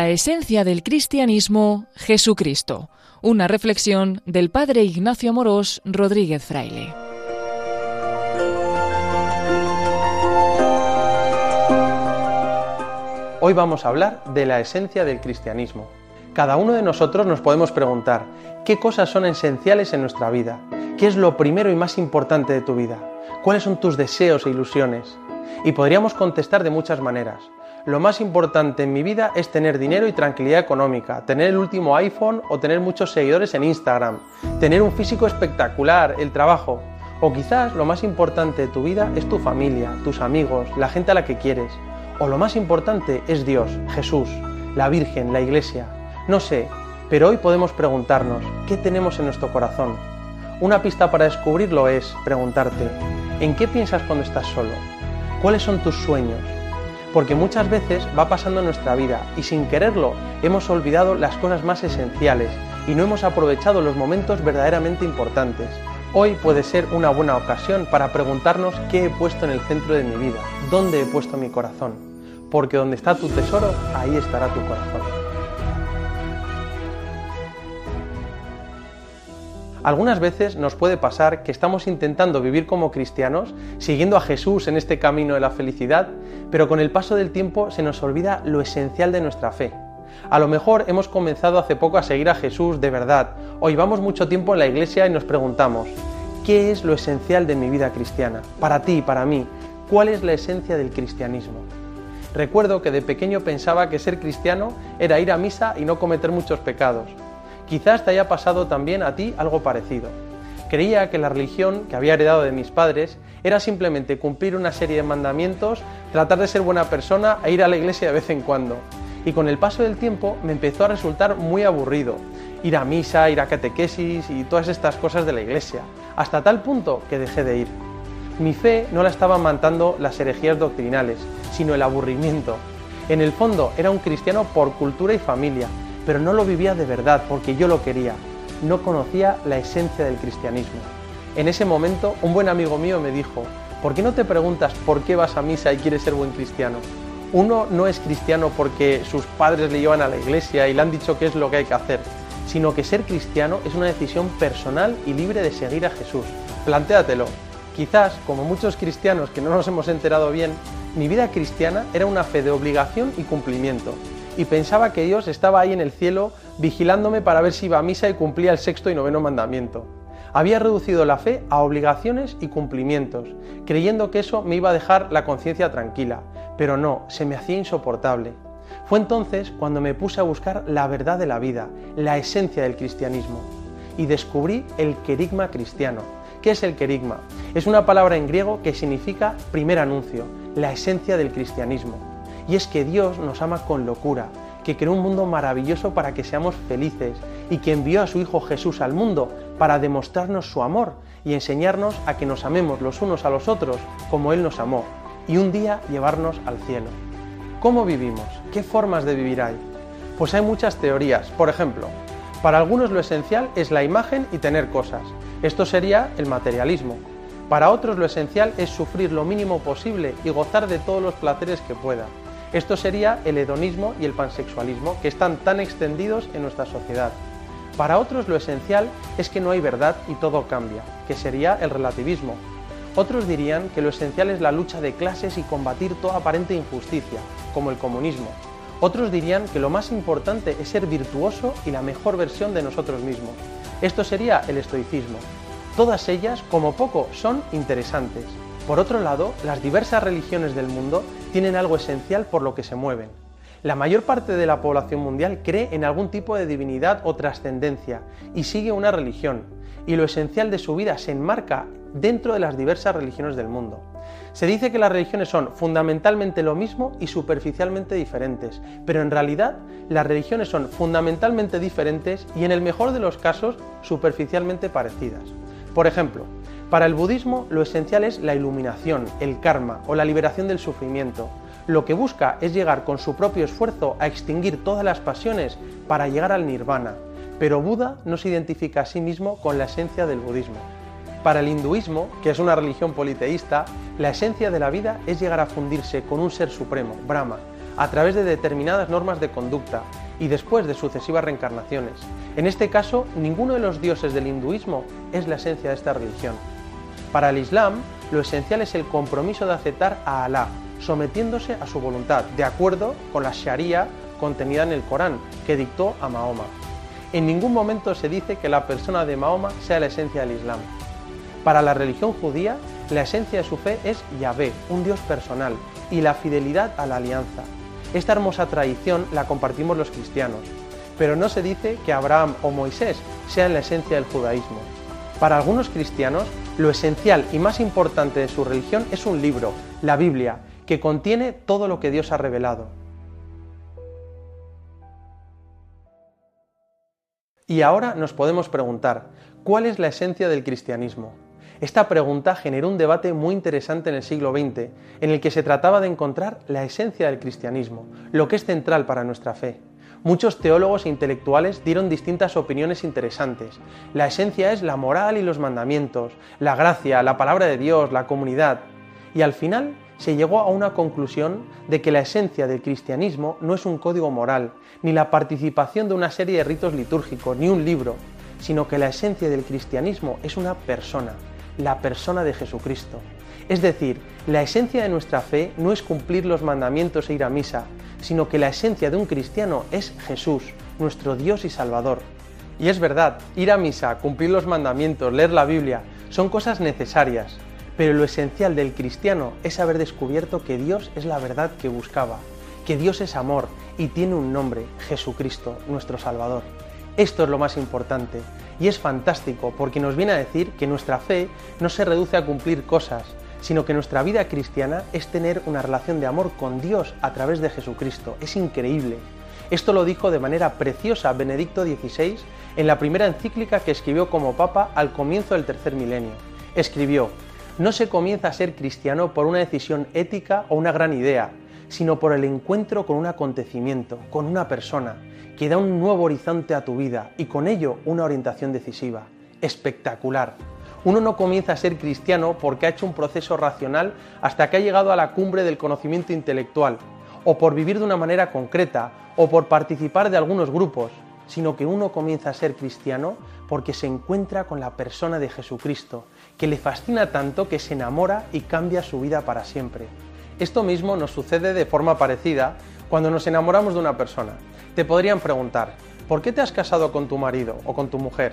La esencia del cristianismo, Jesucristo. Una reflexión del padre Ignacio Morós Rodríguez Fraile. Hoy vamos a hablar de la esencia del cristianismo. Cada uno de nosotros nos podemos preguntar, ¿qué cosas son esenciales en nuestra vida? ¿Qué es lo primero y más importante de tu vida? ¿Cuáles son tus deseos e ilusiones? Y podríamos contestar de muchas maneras. Lo más importante en mi vida es tener dinero y tranquilidad económica, tener el último iPhone o tener muchos seguidores en Instagram, tener un físico espectacular, el trabajo. O quizás lo más importante de tu vida es tu familia, tus amigos, la gente a la que quieres. O lo más importante es Dios, Jesús, la Virgen, la Iglesia. No sé, pero hoy podemos preguntarnos, ¿qué tenemos en nuestro corazón? Una pista para descubrirlo es preguntarte, ¿en qué piensas cuando estás solo? ¿Cuáles son tus sueños? Porque muchas veces va pasando nuestra vida y sin quererlo hemos olvidado las cosas más esenciales y no hemos aprovechado los momentos verdaderamente importantes. Hoy puede ser una buena ocasión para preguntarnos qué he puesto en el centro de mi vida, dónde he puesto mi corazón. Porque donde está tu tesoro, ahí estará tu corazón. Algunas veces nos puede pasar que estamos intentando vivir como cristianos, siguiendo a Jesús en este camino de la felicidad, pero con el paso del tiempo se nos olvida lo esencial de nuestra fe. A lo mejor hemos comenzado hace poco a seguir a Jesús de verdad, o llevamos mucho tiempo en la iglesia y nos preguntamos, ¿qué es lo esencial de mi vida cristiana? Para ti y para mí, ¿cuál es la esencia del cristianismo? Recuerdo que de pequeño pensaba que ser cristiano era ir a misa y no cometer muchos pecados. Quizás te haya pasado también a ti algo parecido. Creía que la religión que había heredado de mis padres era simplemente cumplir una serie de mandamientos, tratar de ser buena persona e ir a la iglesia de vez en cuando. Y con el paso del tiempo me empezó a resultar muy aburrido ir a misa, ir a catequesis y todas estas cosas de la iglesia, hasta tal punto que dejé de ir. Mi fe no la estaban matando las herejías doctrinales, sino el aburrimiento. En el fondo era un cristiano por cultura y familia, pero no lo vivía de verdad porque yo lo quería. No conocía la esencia del cristianismo. En ese momento, un buen amigo mío me dijo, ¿por qué no te preguntas por qué vas a misa y quieres ser buen cristiano? Uno no es cristiano porque sus padres le llevan a la iglesia y le han dicho qué es lo que hay que hacer, sino que ser cristiano es una decisión personal y libre de seguir a Jesús. Plantéatelo. Quizás, como muchos cristianos que no nos hemos enterado bien, mi vida cristiana era una fe de obligación y cumplimiento, y pensaba que Dios estaba ahí en el cielo vigilándome para ver si iba a misa y cumplía el sexto y noveno mandamiento. Había reducido la fe a obligaciones y cumplimientos, creyendo que eso me iba a dejar la conciencia tranquila, pero no, se me hacía insoportable. Fue entonces cuando me puse a buscar la verdad de la vida, la esencia del cristianismo, y descubrí el querigma cristiano. ¿Qué es el querigma? Es una palabra en griego que significa primer anuncio, la esencia del cristianismo. Y es que Dios nos ama con locura, que creó un mundo maravilloso para que seamos felices y que envió a su Hijo Jesús al mundo para demostrarnos su amor y enseñarnos a que nos amemos los unos a los otros como Él nos amó y un día llevarnos al cielo. ¿Cómo vivimos? ¿Qué formas de vivir hay? Pues hay muchas teorías. Por ejemplo, para algunos lo esencial es la imagen y tener cosas. Esto sería el materialismo. Para otros lo esencial es sufrir lo mínimo posible y gozar de todos los placeres que pueda. Esto sería el hedonismo y el pansexualismo que están tan extendidos en nuestra sociedad. Para otros lo esencial es que no hay verdad y todo cambia, que sería el relativismo. Otros dirían que lo esencial es la lucha de clases y combatir toda aparente injusticia, como el comunismo. Otros dirían que lo más importante es ser virtuoso y la mejor versión de nosotros mismos. Esto sería el estoicismo. Todas ellas, como poco, son interesantes, por otro lado, las diversas religiones del mundo tienen algo esencial por lo que se mueven. La mayor parte de la población mundial cree en algún tipo de divinidad o trascendencia y sigue una religión, y lo esencial de su vida se enmarca dentro de las diversas religiones del mundo. Se dice que las religiones son fundamentalmente lo mismo y superficialmente diferentes, pero en realidad las religiones son fundamentalmente diferentes y en el mejor de los casos superficialmente parecidas. Por ejemplo, para el budismo lo esencial es la iluminación, el karma o la liberación del sufrimiento. Lo que busca es llegar con su propio esfuerzo a extinguir todas las pasiones para llegar al nirvana. Pero Buda no se identifica a sí mismo con la esencia del budismo. Para el hinduismo, que es una religión politeísta, la esencia de la vida es llegar a fundirse con un ser supremo, Brahma, a través de determinadas normas de conducta y después de sucesivas reencarnaciones. En este caso, ninguno de los dioses del hinduismo es la esencia de esta religión. Para el Islam, lo esencial es el compromiso de aceptar a Alá, sometiéndose a su voluntad, de acuerdo con la Sharia contenida en el Corán, que dictó a Mahoma. En ningún momento se dice que la persona de Mahoma sea la esencia del Islam. Para la religión judía, la esencia de su fe es Yahvé, un Dios personal, y la fidelidad a la alianza. Esta hermosa tradición la compartimos los cristianos, pero no se dice que Abraham o Moisés sean la esencia del judaísmo. Para algunos cristianos, lo esencial y más importante de su religión es un libro, la Biblia, que contiene todo lo que Dios ha revelado. Y ahora nos podemos preguntar, ¿cuál es la esencia del cristianismo? Esta pregunta generó un debate muy interesante en el siglo XX, en el que se trataba de encontrar la esencia del cristianismo, lo que es central para nuestra fe. Muchos teólogos e intelectuales dieron distintas opiniones interesantes. La esencia es la moral y los mandamientos, la gracia, la palabra de Dios, la comunidad. Y al final se llegó a una conclusión de que la esencia del cristianismo no es un código moral, ni la participación de una serie de ritos litúrgicos, ni un libro, sino que la esencia del cristianismo es una persona, la persona de Jesucristo. Es decir, la esencia de nuestra fe no es cumplir los mandamientos e ir a misa, sino que la esencia de un cristiano es Jesús, nuestro Dios y Salvador. Y es verdad, ir a misa, cumplir los mandamientos, leer la Biblia, son cosas necesarias, pero lo esencial del cristiano es haber descubierto que Dios es la verdad que buscaba, que Dios es amor y tiene un nombre, Jesucristo, nuestro Salvador. Esto es lo más importante y es fantástico porque nos viene a decir que nuestra fe no se reduce a cumplir cosas, sino que nuestra vida cristiana es tener una relación de amor con Dios a través de Jesucristo. Es increíble. Esto lo dijo de manera preciosa Benedicto XVI en la primera encíclica que escribió como Papa al comienzo del tercer milenio. Escribió, no se comienza a ser cristiano por una decisión ética o una gran idea, sino por el encuentro con un acontecimiento, con una persona, que da un nuevo horizonte a tu vida y con ello una orientación decisiva. Espectacular. Uno no comienza a ser cristiano porque ha hecho un proceso racional hasta que ha llegado a la cumbre del conocimiento intelectual, o por vivir de una manera concreta, o por participar de algunos grupos, sino que uno comienza a ser cristiano porque se encuentra con la persona de Jesucristo, que le fascina tanto que se enamora y cambia su vida para siempre. Esto mismo nos sucede de forma parecida cuando nos enamoramos de una persona. Te podrían preguntar, ¿por qué te has casado con tu marido o con tu mujer?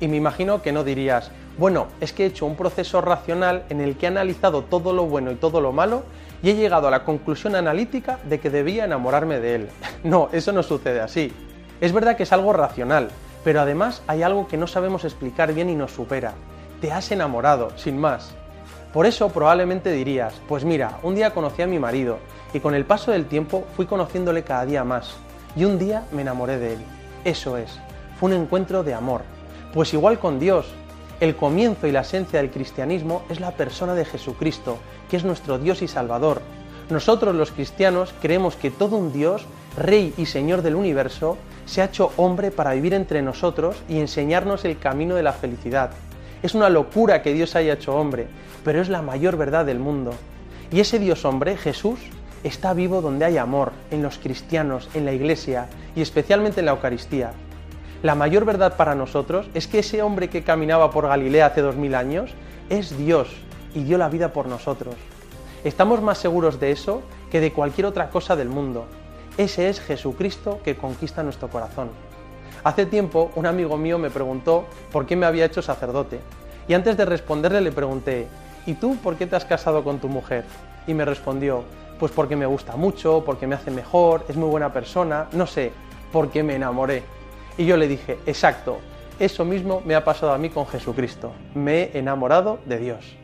Y me imagino que no dirías, bueno, es que he hecho un proceso racional en el que he analizado todo lo bueno y todo lo malo y he llegado a la conclusión analítica de que debía enamorarme de él. No, eso no sucede así. Es verdad que es algo racional, pero además hay algo que no sabemos explicar bien y nos supera. Te has enamorado, sin más. Por eso probablemente dirías, pues mira, un día conocí a mi marido y con el paso del tiempo fui conociéndole cada día más y un día me enamoré de él. Eso es, fue un encuentro de amor. Pues igual con Dios, el comienzo y la esencia del cristianismo es la persona de Jesucristo, que es nuestro Dios y Salvador. Nosotros los cristianos creemos que todo un Dios, Rey y Señor del universo, se ha hecho hombre para vivir entre nosotros y enseñarnos el camino de la felicidad. Es una locura que Dios haya hecho hombre, pero es la mayor verdad del mundo. Y ese Dios hombre, Jesús, está vivo donde hay amor, en los cristianos, en la iglesia y especialmente en la Eucaristía. La mayor verdad para nosotros es que ese hombre que caminaba por Galilea hace dos mil años es Dios y dio la vida por nosotros. Estamos más seguros de eso que de cualquier otra cosa del mundo. Ese es Jesucristo que conquista nuestro corazón. Hace tiempo un amigo mío me preguntó por qué me había hecho sacerdote y antes de responderle le pregunté, ¿y tú por qué te has casado con tu mujer? Y me respondió, pues porque me gusta mucho, porque me hace mejor, es muy buena persona, no sé, porque me enamoré. Y yo le dije, exacto, eso mismo me ha pasado a mí con Jesucristo, me he enamorado de Dios.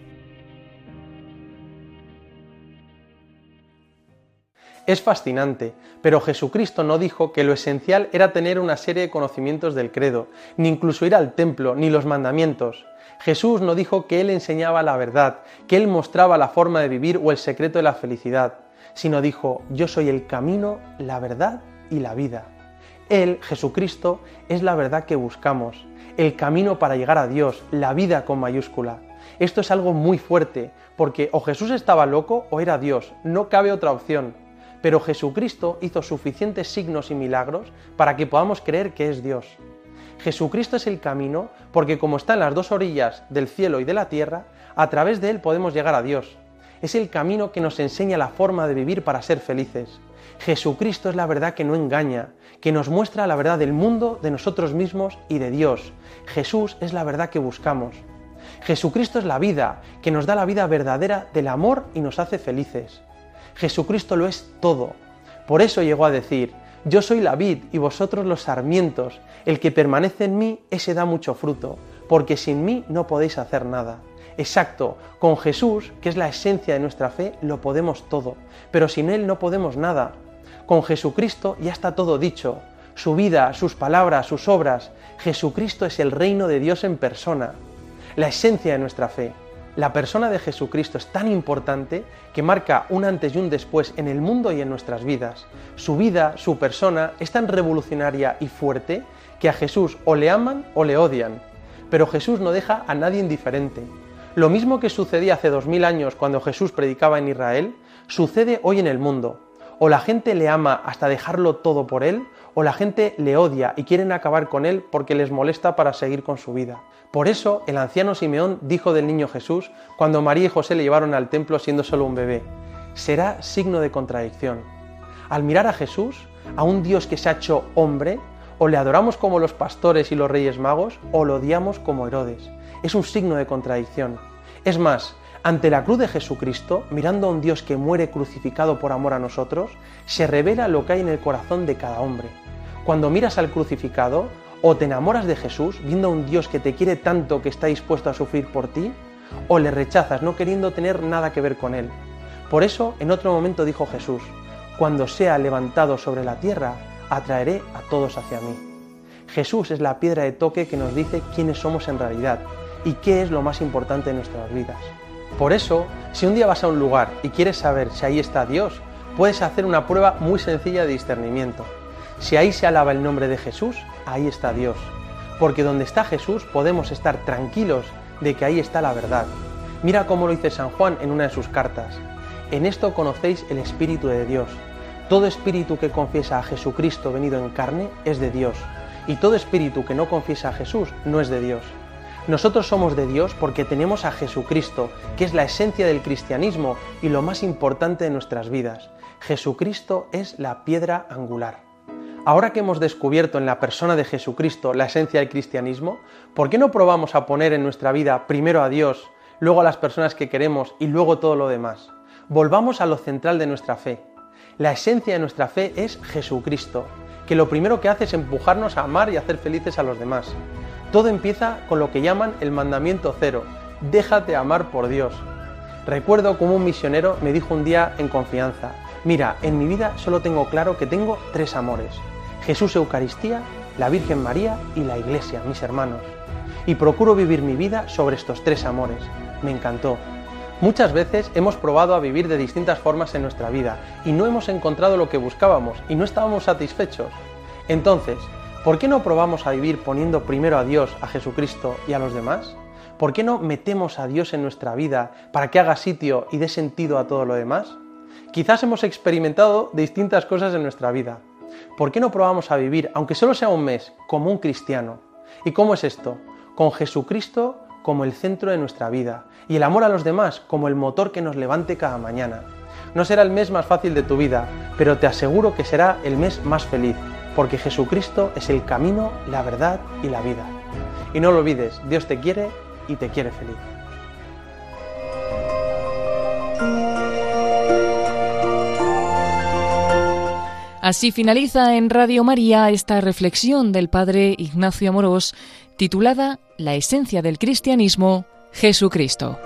Es fascinante, pero Jesucristo no dijo que lo esencial era tener una serie de conocimientos del credo, ni incluso ir al templo, ni los mandamientos. Jesús no dijo que Él enseñaba la verdad, que Él mostraba la forma de vivir o el secreto de la felicidad sino dijo, yo soy el camino, la verdad y la vida. Él, Jesucristo, es la verdad que buscamos, el camino para llegar a Dios, la vida con mayúscula. Esto es algo muy fuerte, porque o Jesús estaba loco o era Dios, no cabe otra opción. pero Jesucristo hizo suficientes signos y milagros para que podamos creer que es Dios. Jesucristo es el camino porque como está en las dos orillas del cielo y de la tierra, a través de él podemos llegar a Dios. Es el camino que nos enseña la forma de vivir para ser felices. Jesucristo es la verdad que no engaña, que nos muestra la verdad del mundo, de nosotros mismos y de Dios. Jesús es la verdad que buscamos. Jesucristo es la vida, que nos da la vida verdadera del amor y nos hace felices. Jesucristo lo es todo. Por eso llegó a decir, yo soy la vid y vosotros los sarmientos, el que permanece en mí, ese da mucho fruto, porque sin mí no podéis hacer nada. Exacto, con Jesús, que es la esencia de nuestra fe, lo podemos todo, pero sin Él no podemos nada. Con Jesucristo ya está todo dicho, su vida, sus palabras, sus obras. Jesucristo es el reino de Dios en persona, la esencia de nuestra fe. La persona de Jesucristo es tan importante que marca un antes y un después en el mundo y en nuestras vidas. Su vida, su persona, es tan revolucionaria y fuerte que a Jesús o le aman o le odian. Pero Jesús no deja a nadie indiferente. Lo mismo que sucedía hace dos mil años cuando Jesús predicaba en Israel, sucede hoy en el mundo. O la gente le ama hasta dejarlo todo por él, o la gente le odia y quieren acabar con él porque les molesta para seguir con su vida. Por eso el anciano Simeón dijo del niño Jesús cuando María y José le llevaron al templo siendo solo un bebé, será signo de contradicción. Al mirar a Jesús, a un Dios que se ha hecho hombre, o le adoramos como los pastores y los reyes magos, o lo odiamos como Herodes es un signo de contradicción. Es más, ante la cruz de Jesucristo, mirando a un Dios que muere crucificado por amor a nosotros, se revela lo que hay en el corazón de cada hombre. Cuando miras al crucificado, o te enamoras de Jesús, viendo a un Dios que te quiere tanto que está dispuesto a sufrir por ti, o le rechazas no queriendo tener nada que ver con él. Por eso, en otro momento dijo Jesús, cuando sea levantado sobre la tierra, atraeré a todos hacia mí. Jesús es la piedra de toque que nos dice quiénes somos en realidad, y qué es lo más importante en nuestras vidas. Por eso, si un día vas a un lugar y quieres saber si ahí está Dios, puedes hacer una prueba muy sencilla de discernimiento. Si ahí se alaba el nombre de Jesús, ahí está Dios. Porque donde está Jesús podemos estar tranquilos de que ahí está la verdad. Mira cómo lo dice San Juan en una de sus cartas. En esto conocéis el Espíritu de Dios. Todo espíritu que confiesa a Jesucristo venido en carne es de Dios, y todo espíritu que no confiesa a Jesús no es de Dios. Nosotros somos de Dios porque tenemos a Jesucristo, que es la esencia del cristianismo y lo más importante de nuestras vidas. Jesucristo es la piedra angular. Ahora que hemos descubierto en la persona de Jesucristo la esencia del cristianismo, ¿por qué no probamos a poner en nuestra vida primero a Dios, luego a las personas que queremos y luego todo lo demás? Volvamos a lo central de nuestra fe. La esencia de nuestra fe es Jesucristo, que lo primero que hace es empujarnos a amar y hacer felices a los demás. Todo empieza con lo que llaman el mandamiento cero, déjate amar por Dios. Recuerdo como un misionero me dijo un día en confianza, mira, en mi vida solo tengo claro que tengo tres amores, Jesús Eucaristía, la Virgen María y la Iglesia, mis hermanos. Y procuro vivir mi vida sobre estos tres amores. Me encantó. Muchas veces hemos probado a vivir de distintas formas en nuestra vida y no hemos encontrado lo que buscábamos y no estábamos satisfechos. Entonces, ¿Por qué no probamos a vivir poniendo primero a Dios, a Jesucristo y a los demás? ¿Por qué no metemos a Dios en nuestra vida para que haga sitio y dé sentido a todo lo demás? Quizás hemos experimentado distintas cosas en nuestra vida. ¿Por qué no probamos a vivir, aunque solo sea un mes, como un cristiano? ¿Y cómo es esto? Con Jesucristo como el centro de nuestra vida y el amor a los demás como el motor que nos levante cada mañana. No será el mes más fácil de tu vida, pero te aseguro que será el mes más feliz porque Jesucristo es el camino, la verdad y la vida. Y no lo olvides, Dios te quiere y te quiere feliz. Así finaliza en Radio María esta reflexión del Padre Ignacio Amorós titulada La esencia del cristianismo, Jesucristo.